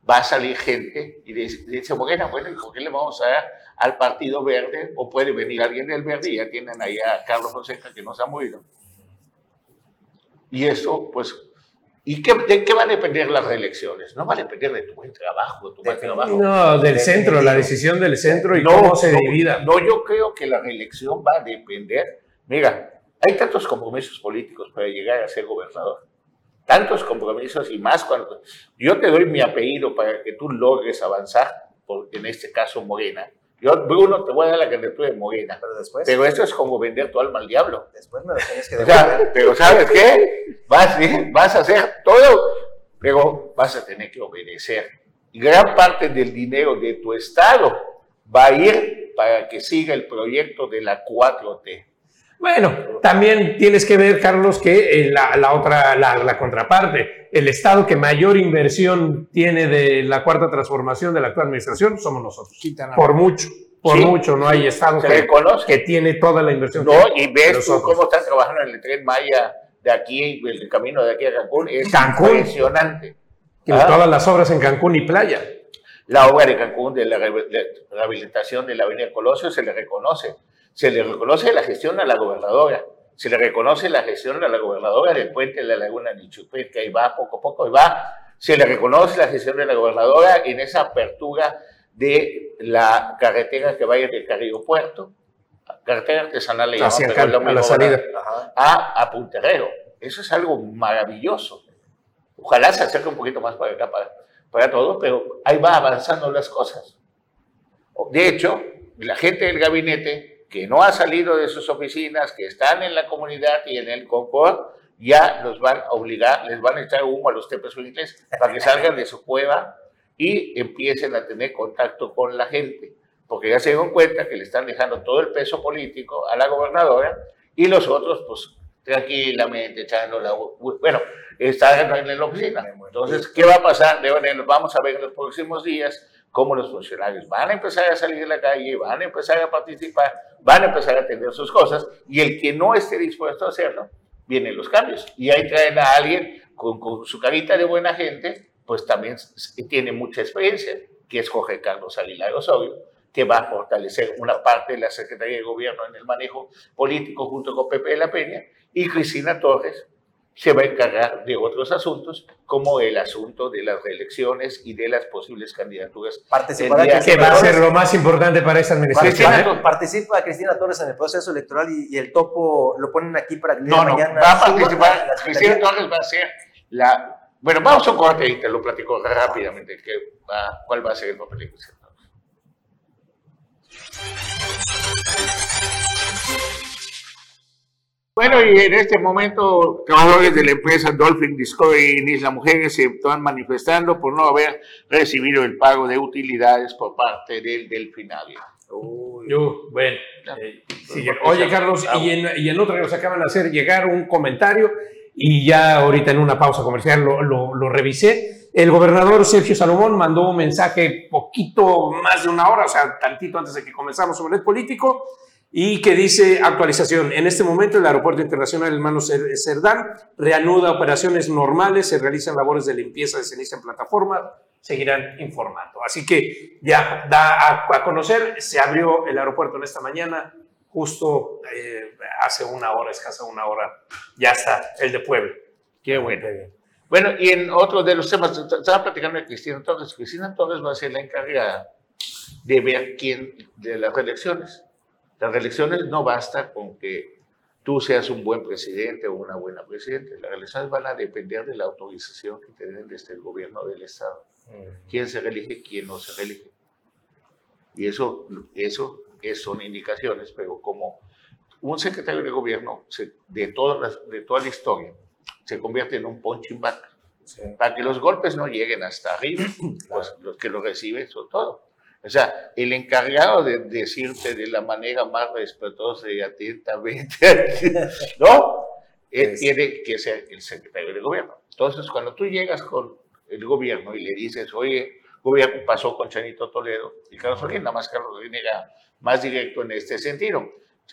va a salir gente y dice, dice Morena, bueno, ¿y por qué le vamos a dar al Partido Verde? O puede venir alguien del Verde y ya tienen ahí a Carlos Fonseca que nos ha movido. Y eso, pues, ¿y qué, de qué van a depender las reelecciones? No van a depender de tu buen trabajo, de tu mal trabajo. No, del centro, la decisión del centro y cómo se no, divida. No, yo creo que la reelección va a depender. Mira, hay tantos compromisos políticos para llegar a ser gobernador. Tantos compromisos y más cuando yo te doy mi apellido para que tú logres avanzar, por, en este caso Morena. Yo, Bruno, te voy a dar la candidatura de Morena. Pero después, Pero eso es como vender tu alma al diablo. después me lo tienes que O sea, devolver. pero ¿sabes qué? Vas, vas a hacer todo, pero vas a tener que obedecer. Y gran parte del dinero de tu Estado va a ir para que siga el proyecto de la 4T. Bueno, también tienes que ver, Carlos, que eh, la, la otra, la, la contraparte, el Estado que mayor inversión tiene de la cuarta transformación de la actual administración somos nosotros. Quintana Por mucho, por Sí. mucho, no hay Estado que, que tiene toda la inversión. No, que- y ves tú cómo están trabajando en el tren Maya de aquí, el camino de aquí a Cancún. Es Cancún. impresionante. que Ah. todas las obras en Cancún y playa. La obra de Cancún de la rehabilitación de la Avenida Colosio se le reconoce. Se le reconoce la gestión a la gobernadora. Se le reconoce la gestión a la gobernadora del puente de la Laguna de Chupet, que ahí va poco a poco, ahí va. Se le reconoce la gestión de la gobernadora en esa apertura de la carretera que va del Carrillo Puerto, carretera artesanal le llaman, Hacia pero acá, es lo a la salida. a, a Punterrero. Eso es algo maravilloso. Ojalá se acerque un poquito más para acá, para, para todo, pero ahí va avanzando las cosas. De hecho, la gente del gabinete que no ha salido de sus oficinas, que están en la comunidad y en el Concord, ya los van a obligar, les van a echar humo a los tepes ingleses para que salgan de su cueva y empiecen a tener contacto con la gente, porque ya se dieron cuenta que le están dejando todo el peso político a la gobernadora y los otros, pues tranquilamente echando la... Bueno, están en la oficina. Entonces, ¿qué va a pasar? Vamos a ver en los próximos días cómo los funcionarios van a empezar a salir de la calle, van a empezar a participar, van a empezar a atender sus cosas y el que no esté dispuesto a hacerlo, vienen los cambios. Y ahí traen a alguien con, con su carita de buena gente, pues también tiene mucha experiencia, que es Jorge Carlos Aguilar Osorio, que va a fortalecer una parte de la Secretaría de Gobierno en el manejo político junto con Pepe de la Peña, y Cristina Torres se va a encargar de otros asuntos, como el asunto de las reelecciones y de las posibles candidaturas. Participará Que va a ser lo más importante para esta administración. Cristina- ¿eh? Participa Cristina Torres en el proceso electoral y, y el topo lo ponen aquí para que No, no, mañana va a participar, la- Cristina. Torres va a ser la... Bueno, vamos a un corte y te lo platico rápidamente, que va- cuál va a ser el papel de Cristina. Bueno, y en este momento, trabajadores de la empresa Dolphin Discovery en Isla Mujeres se están manifestando por no haber recibido el pago de utilidades por parte del delfinario. Yo, bueno, eh, sí, oye Carlos, y en, y en otra que nos acaban de hacer llegar un comentario y ya ahorita en una pausa comercial lo, revisé. El gobernador Sergio Salomón mandó un mensaje poquito más de una hora, o sea, tantito antes de que comenzamos sobre el político, y que dice actualización. En este momento el Aeropuerto Internacional Hermano Cer- Cerdán reanuda operaciones normales, se realizan labores de limpieza de ceniza en plataforma, seguirán informando. Así que ya da a, a conocer, se abrió el aeropuerto en esta mañana, justo eh, hace una hora, escasa una hora, ya está, el de Puebla. Qué bueno. Bueno, y en otro de los temas, estaba platicando de Cristina Torres. Cristina Torres va a ser la encargada de ver quién de las reelecciones. Las reelecciones no basta con que tú seas un buen presidente o una buena presidente. Las reelecciones van a depender de la autorización que te den desde el gobierno del Estado. Quién se reelige, quién no se reelige. Y eso, eso es- son indicaciones, pero como un secretario de gobierno se- de, todas las- de toda la historia se convierte en un punching bag. Para que los golpes no lleguen hasta arriba, pues los que lo reciben son todo. O sea, el encargado de decirte de la manera más respetuosa y atentamente, ¿no? Él tiene que ser el secretario de gobierno. Entonces, cuando tú llegas con el gobierno y le dices, oye, gobierno pasó con Chanito Toledo y Carlos Solín, nada más Carlos Solín era más directo en este sentido.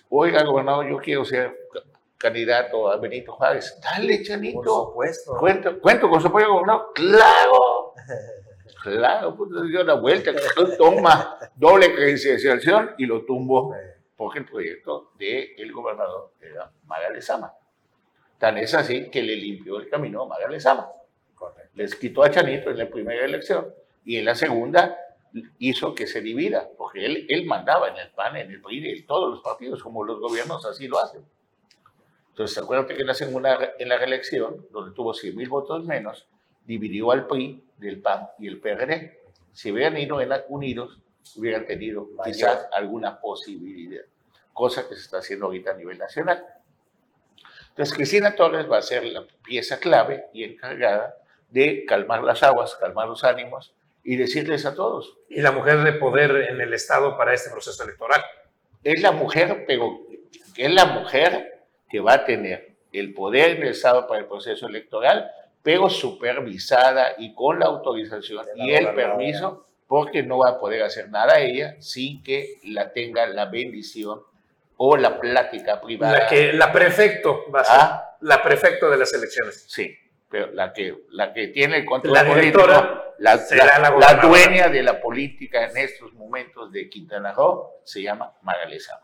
Oiga, gobernador, yo quiero ser ca- candidato a Benito Juárez. Dale, Por Chanito. supuesto. Cuento, cuento con su apoyo, gobernador. Claro. Claro, pues le dio la vuelta, toma doble credencialización y lo tumbó, porque el proyecto del gobernador era Maga Lezama. Tan es así que le limpió el camino a Maga Lezama. Les quitó a Chanito en la primera elección y en la segunda hizo que se divida, porque él, él mandaba en el PAN, en el PRI, en todos los partidos, como los gobiernos así lo hacen. Entonces, acuérdate que en la segunda, en la reelección, donde tuvo 100 mil votos menos, dividió al PRI del PAN y el PRD. Si hubieran ido en- unidos, hubieran tenido Mayor. quizás alguna posibilidad, cosa que se está haciendo ahorita a nivel nacional. Entonces, Cristina Torres va a ser la pieza clave y encargada de calmar las aguas, calmar los ánimos y decirles a todos, Y la mujer de poder en el Estado para este proceso electoral. es la mujer, pero es la mujer que va a tener el poder en el Estado para el proceso electoral, pero supervisada y con la autorización la y el permiso, porque no va a poder hacer nada ella sin que la tenga la bendición o la plática privada. La, que, la prefecto va a ser. Ah. La prefecto de las elecciones. Sí, pero la que, la que tiene el control La político, la, será la- la dueña de la política en estos momentos de Quintana Roo, se llama Magalesa.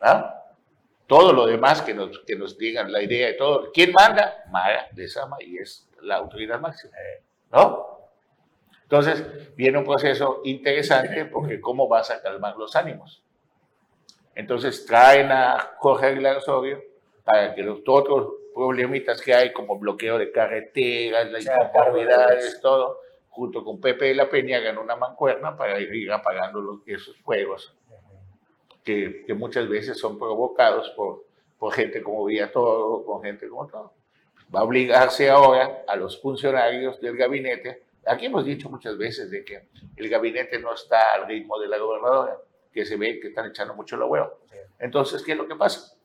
¿Ah? Todo lo demás que nos, que nos digan la idea de todo. ¿Quién manda? Maga de Sama y es la autoridad máxima. ¿no? Entonces, viene un proceso interesante porque cómo vas a calmar los ánimos. Entonces, traen a Jorge Aguilar Osorio para que los otros problemitas que hay, como bloqueo de carreteras, las inconformidades, todo, junto con Pepe de la Peña, hagan una mancuerna para ir apagando los, esos fuegos que, que, muchas veces son provocados por, por gente como Villatoro, con gente como todo. Va a obligarse ahora a los funcionarios del gabinete. Aquí hemos dicho muchas veces de que el gabinete no está al ritmo de la gobernadora, que se ve que están echando mucho la huevo. Entonces, ¿qué es lo que pasa?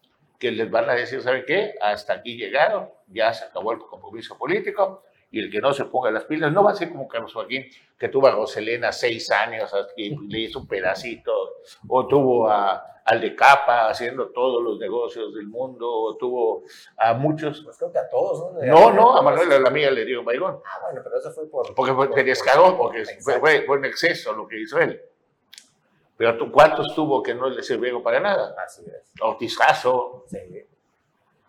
Que les van a decir, ¿saben qué? Hasta aquí llegaron, ya se acabó el compromiso político, y el que no se ponga las pilas no va a ser como Carlos Joaquín, que tuvo a Roselena seis años y le hizo un pedacito, o tuvo a, al de Capa haciendo todos los negocios del mundo, o tuvo a muchos. Pues creo que a todos, ¿no? No, no, a Manuel la mía le dio baigón. Ah, bueno, pero eso fue por. Porque fue, se descargó, porque fue, fue, fue, en exceso lo que hizo él. Pero tú, ¿cuántos tuvo que no le sirvieron para nada? Así es. Ortizazo. Sí.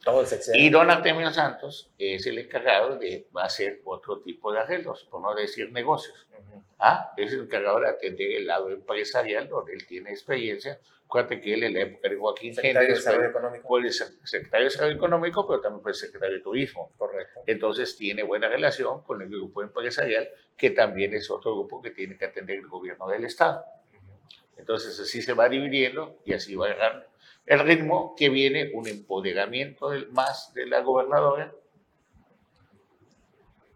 Todo el. Y don Artemio Santos es el encargado de hacer otro tipo de arreglos, por no decir negocios. Ujú. ¿Ah? Es el encargado de atender el lado empresarial, donde él tiene experiencia. Acuérdate que él en la época de Joaquín Secretario de fue, Económico. fue el sec- secretario de Desarrollo Económico, pero también fue secretario de Turismo. Correcto. Entonces tiene buena relación con el grupo empresarial, que también es otro grupo que tiene que atender el gobierno del Estado. Entonces así se va dividiendo y así va agarrar el ritmo que viene un empoderamiento más de la gobernadora,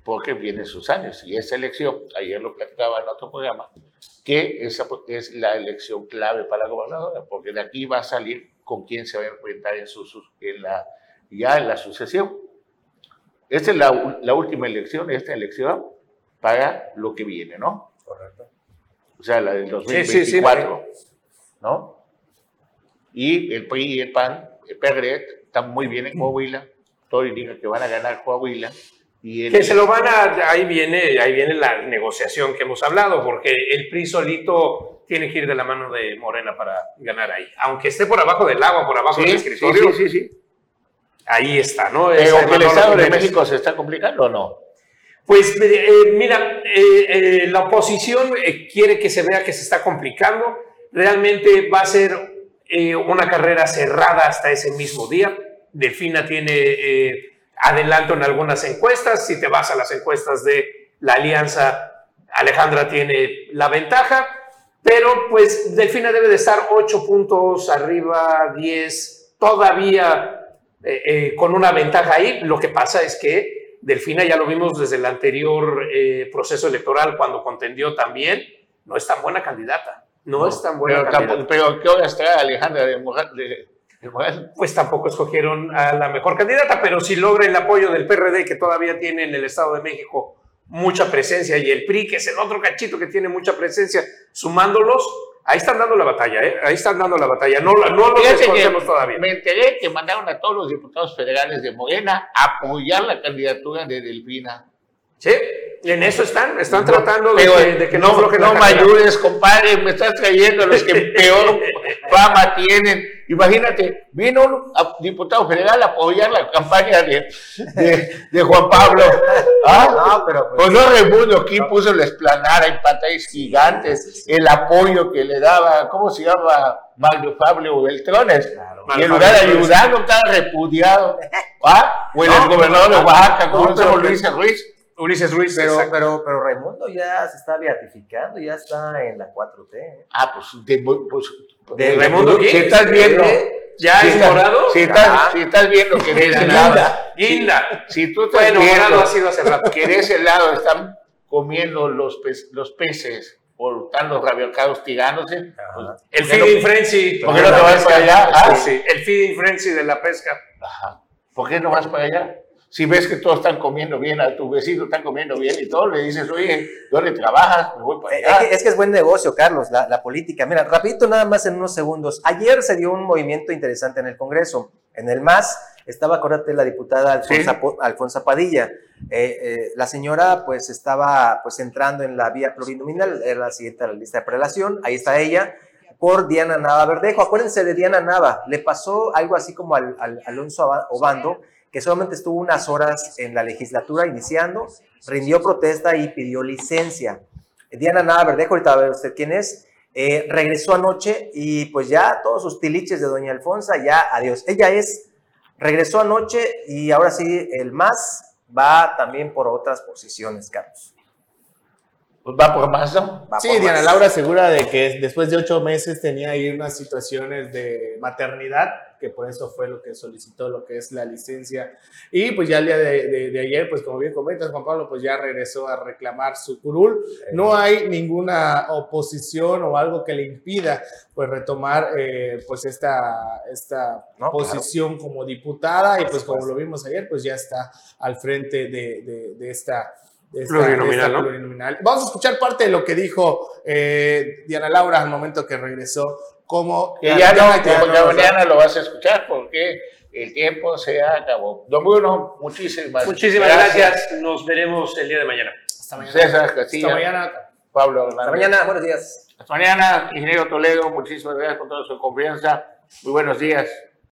porque vienen sus años. Y esa elección, ayer lo platicaba en otro programa, que esa es la elección clave para la gobernadora, porque de aquí va a salir con quién se va a enfrentar en, su, en la, ya en la sucesión. Esta es la, la última elección, esta elección para lo que viene, ¿no? Correcto. O sea, la del Sí, sí, sí. 2024, ¿no? Y el PRI y el PAN, el PRD, están muy bien en Coahuila, todo indica que van a ganar Coahuila. Y el, Que se lo van a, ahí viene, ahí viene la negociación que hemos hablado, porque el PRI solito tiene que ir de la mano de Morena para ganar ahí. Aunque esté por abajo del agua, por abajo del Sí, sí, escritorio, sí, sí, sí. ahí está, ¿no? Pero Esa que el Estado de. México se está complicando o no. Pues eh, mira, eh, eh, la oposición eh, quiere que se vea que se está complicando. Realmente va a ser eh, una carrera cerrada hasta ese mismo día. Delfina tiene eh, adelanto en algunas encuestas. Si te vas a las encuestas de la alianza, Alejandra tiene la ventaja. Pero pues Delfina debe de estar 8 puntos arriba, 10, todavía eh, eh, con una ventaja ahí. Lo que pasa es que Delfina ya lo vimos desde el anterior eh, proceso electoral cuando contendió también, no es tan buena candidata. No, es tan buena pero, candidata. pero ¿qué hora está Alejandra de? Pues tampoco escogieron a la mejor candidata, pero si logra el apoyo del PRD, que todavía tiene en el Estado de México mucha presencia, y el PRI, que es el otro cachito que tiene mucha presencia, sumándolos, ahí están dando la batalla, ¿eh? ahí están dando la batalla. No, no lo descontemos todavía. Me enteré que mandaron a todos los diputados federales de Morena a apoyar la candidatura de Delfina. Sí, en eso están, están No, tratando de, que, de que no, no, no me ayudes, compadre, me estás trayendo a los que peor fama tienen. Imagínate, vino un diputado federal a apoyar la campaña de, de, de Juan Pablo. ¿Ah? No, pero pues, Pues no Raimundo aquí puso la esplanada en pantallas gigantes, el apoyo que le daba, ¿cómo se llama? Mario Pablo Beltrones. claro. Y en lugar de ayudando, estaba repudiado. ¿Ah? O el No, gobernador de Oaxaca, no, como Luis Ruiz. Ulises Ruiz, Pero, exacto. pero, pero Raimundo ya se está beatificando, ya está en la 4T. ¿eh? Ah, pues, de, pues De Raimundo si Quiñones, estás viendo, ¿Ya si es estás- morado? Si estás, Ah. si estás viendo que de ese lado, Guinda. si tú estás Bueno, morado viendo ha sido hace rato. que de ese lado están comiendo los, pez- los peces o están los rabiocados tirándose, pues. El ¿por qué feeding frenzy. ¿Por qué no te vas para allá? Ah, Sí, el feeding frenzy de la pesca. Ajá. ¿Por qué no vas para allá? Si ves que todos están comiendo bien, a tu vecino están comiendo bien y todo, le dices, oye, ¿dónde trabajas? Me voy para Eh, Es allá. que, es que es buen negocio, Carlos, la, la política. Mira, rapidito nada más en unos segundos. Ayer se dio un movimiento interesante en el Congreso. En el MAS estaba, acuérdate, la diputada Alfonsa, Sí. Alfonsa Padilla. Eh, eh, la señora pues estaba pues entrando en la vía plurinominal, era la siguiente a la lista de prelación, ahí está ella, por Diana Nava Verdejo. Acuérdense de Diana Nava, le pasó algo así como al, al Alonso Obando, que solamente estuvo unas horas en la legislatura iniciando, rindió protesta y pidió licencia. Diana Nava Verdejo, ahorita va a ver usted quién es, eh, regresó anoche y pues ya todos sus tiliches de doña Alfonsa, ya adiós. Ella es, regresó anoche y ahora sí, el más va también por otras posiciones, Carlos. Pues va por más, ¿no? Va Sí, por Diana más. Laura asegura de que después de ocho meses tenía ahí unas situaciones de maternidad, que por eso fue lo que solicitó lo que es la licencia. Y pues ya el día de, de- de ayer, pues como bien comentas, Juan Pablo, pues ya regresó a reclamar su curul. No hay ninguna oposición o algo que le impida pues retomar eh, pues esta, esta No, posición como diputada y pues como lo vimos ayer, pues ya está al frente de, de- esta... esta- Plurinominal, esta ¿no? plurinominal. Vamos a escuchar parte de lo que dijo eh, Diana Laura al momento que regresó. Como Que ya no, ya como no, ya ¿verdad? mañana lo vas a escuchar porque el tiempo se acabó. Don Bruno, muchísimas, Muchísimas gracias. Nos veremos el día de mañana. Hasta mañana. César Castillo, Hasta mañana. Pablo Hasta mañana, buenos días. Hasta mañana, ingeniero Toledo, muchísimas gracias por toda su confianza. Muy buenos días.